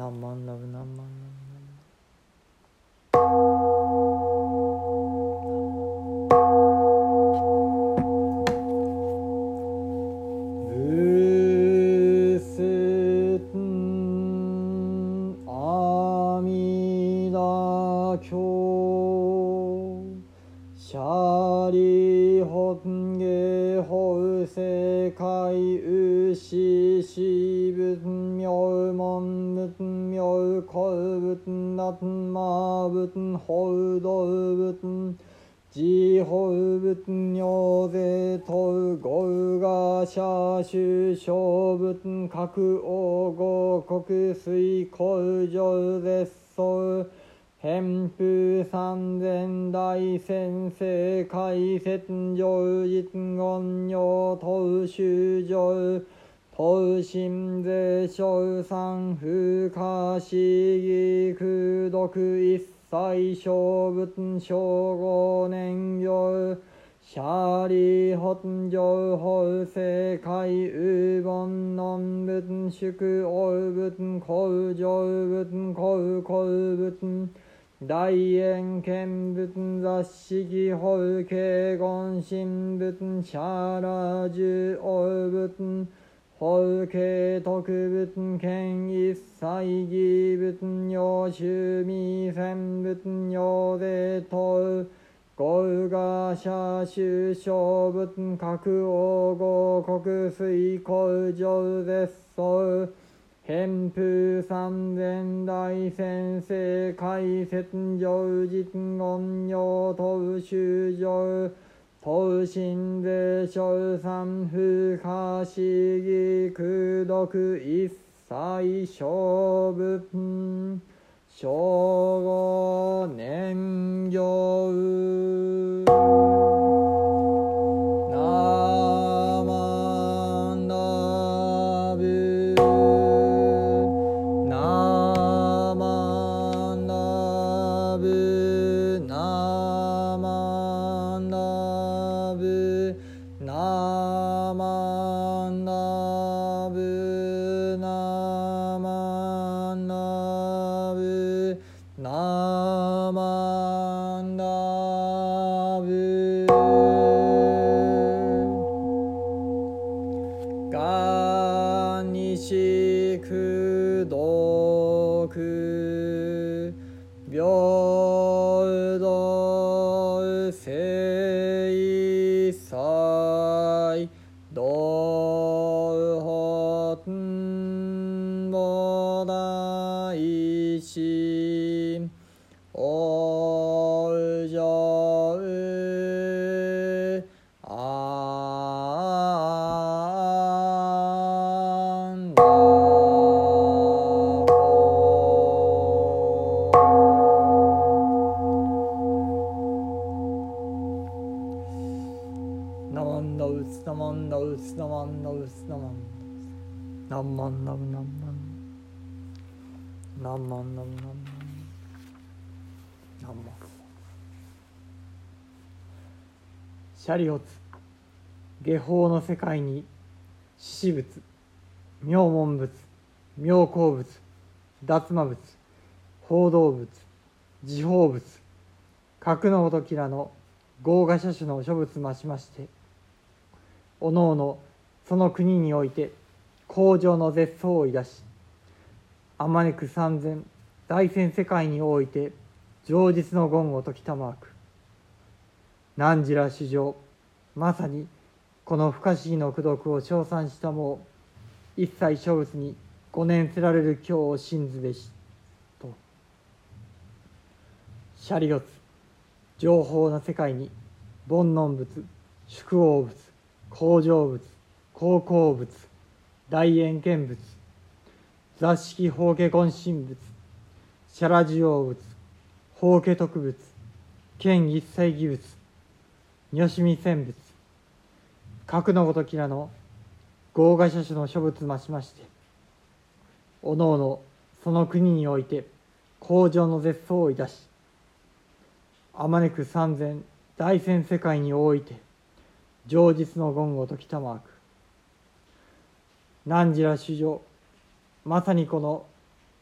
何万ラブ何万ホウブンニョゼトウゴウガシャシュショウブンカクオゴ国水コウジョウゼッソウ偏風三千大先生海説上実言用投手上投心税小三風化市議空読一切小仏小五年行シャーリ本上法世界ウーボンノンブトン宿オウブトンコウジョウブトンコウコウブトン大円見仏雑式法慶言神仏シャーラジュオウ仏法慶特仏剣一切義仏用趣味千仏用で問うゴウガシャシュ小仏各王合国水工上絶相偏風三千大先生解説上実言用投手上投心税小三風化市議空読一切小仏小五年行。ナウツナマンダウツナマンナンマンナムナマンナマンナムナマンナマンシャリオツ下法の世界に獅子仏妙門仏妙高仏脱魔仏報道仏自法仏格のごときらの豪華車種の諸仏増しましておのおのその国において工場の絶相をいだしあまねく三千大千世界において上実の言を解きたまわく。汝ら主上まさにこの不可思議の功徳を称賛したもう一切諸仏に五年せられる今日を信ずべしと。シャリオツ情報の世界に煩悩仏宿王仏工場仏高校仏大円見仏雑式法華言神仏シャラジオ物法華特物剣一切義物女子見戦物核のごときらの豪華車種の諸物増しましておのおのその国において工場の絶相をいたしあまねく三千大千世界において上実の言語ときたまく汝ら主女まさにこの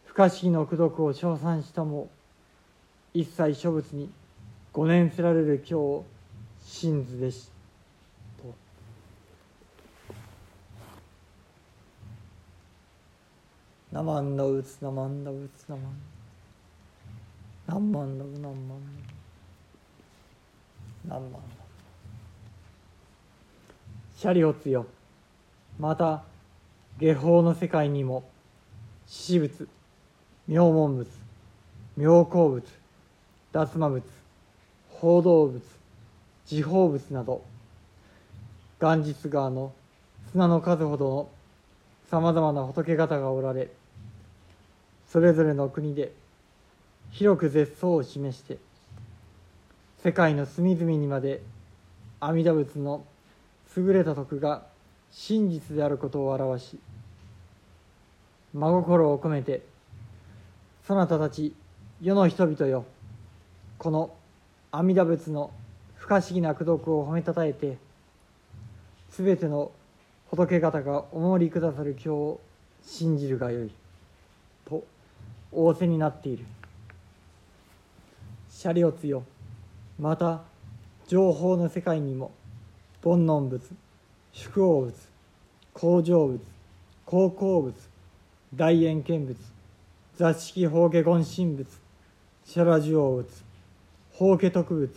不可思議の功徳を称賛したも一切諸物に五年せられる今日真図でしと「ナマンのうつナマンのうつナマン」「ナンマンのうナンマンのう」「ナンマンのう」シャリオツよまた下法の世界にも獅子仏妙門仏妙高仏脱魔仏報道仏時報仏など元日川の砂の数ほどのさまざまな仏方がおられそれぞれの国で広く絶相を示して世界の隅々にまで阿弥陀仏の優れた徳が真実であることを表し真心を込めてそなたたち世の人々よこの阿弥陀仏の不可思議な功徳を褒めたたえてすべての仏方がお守りくださる今日を信じるがよいと仰せになっている。シャリオツよまた情報の世界にも煩悩仏宿王仏工場仏高校仏大円見仏座敷法華言神仏シャラジオ仏法華特仏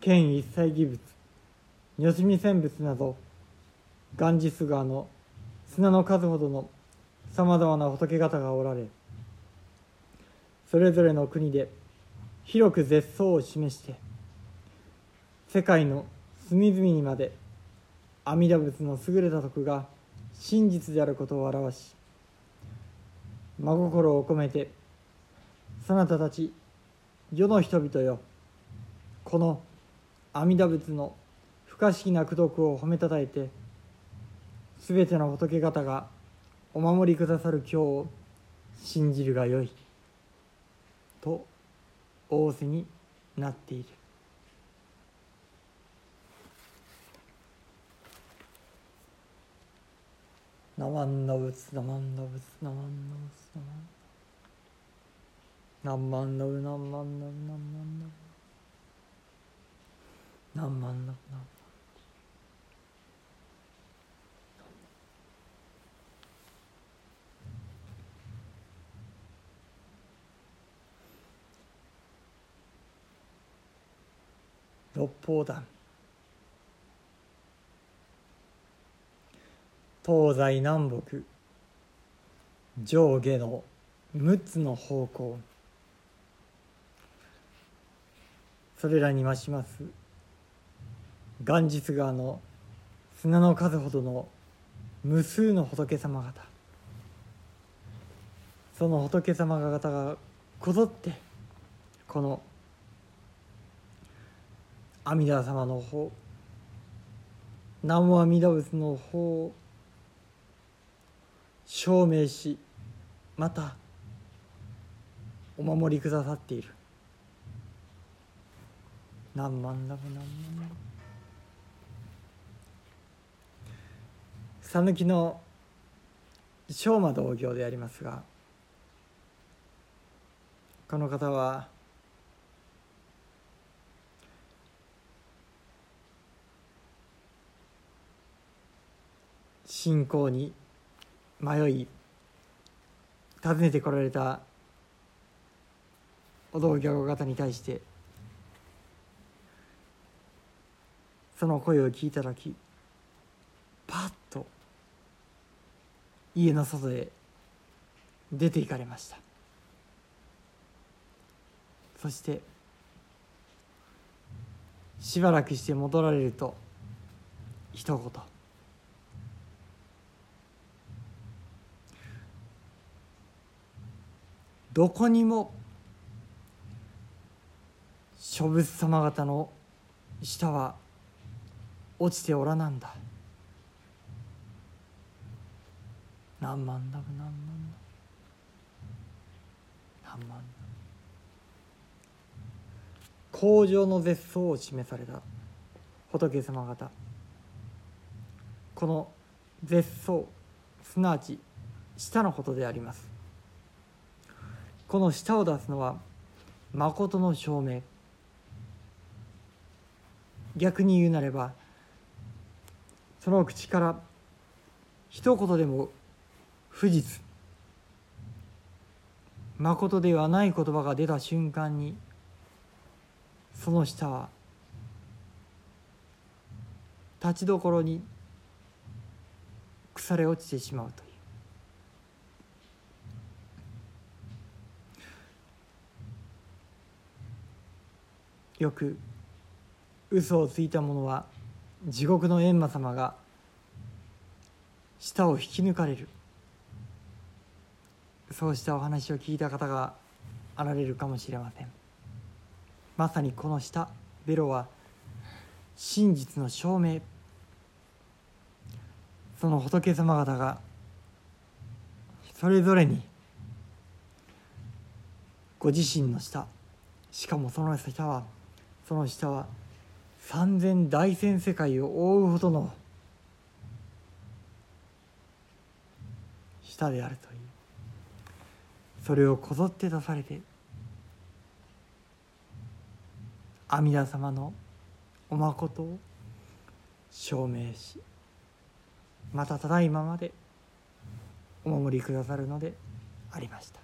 剣一切義仏如しみ戦仏などガンジス川の砂の数ほどのさまざまな仏方がおられそれぞれの国で広く絶相を示して世界の隅々にまで阿弥陀仏の優れた徳が真実であることを表し真心を込めてそなたたち世の人々よこの阿弥陀仏の不可思議な功徳を褒めたたえてすべての仏方がお守りくださる今日を信じるがよいと仰せになっている。ナマンのブツナマンのブツナマンのブツナマンナマンのブナマンのブナマンのブナマンのブナマンのブ六方弾東西南北上下の6つの方向。それらに増します。元日川の砂の数ほどの無数の仏様方。その仏様方がこぞってこの阿弥陀様の方南無阿弥陀仏の方を証明しまたお守りくださっている。何万ラブ何万ラブ讃岐の昌磨同業でありますがこの方は信仰に迷い訪ねてこられたお道教方に対してその声を聞いた時パッと家の外へ出て行かれました。そしてしばらくして戻られると一言。どこにも諸仏様方の舌は落ちておらなんだ。何万だぶ何万だ。何万だ。工場の絶相を示された。仏様方。この絶相すなわち舌のことであります。この舌を出すのは誠の証明。逆に言うなればその口から一言でも不実誠ではない言葉が出た瞬間にその舌は立ちどころに腐れ落ちてしまうと。よく嘘をついた者は地獄の閻魔様が舌を引き抜かれる。そうしたお話を聞いた方があられるかもしれません。まさにこの舌ベロは真実の証明。その仏様方がそれぞれにご自身の舌しかもその舌はその下は三千大千世界を覆うほどの下であるという。それをこぞって出されて阿弥陀様のおまことを証明しまたただいままでお守りくださるのでありました。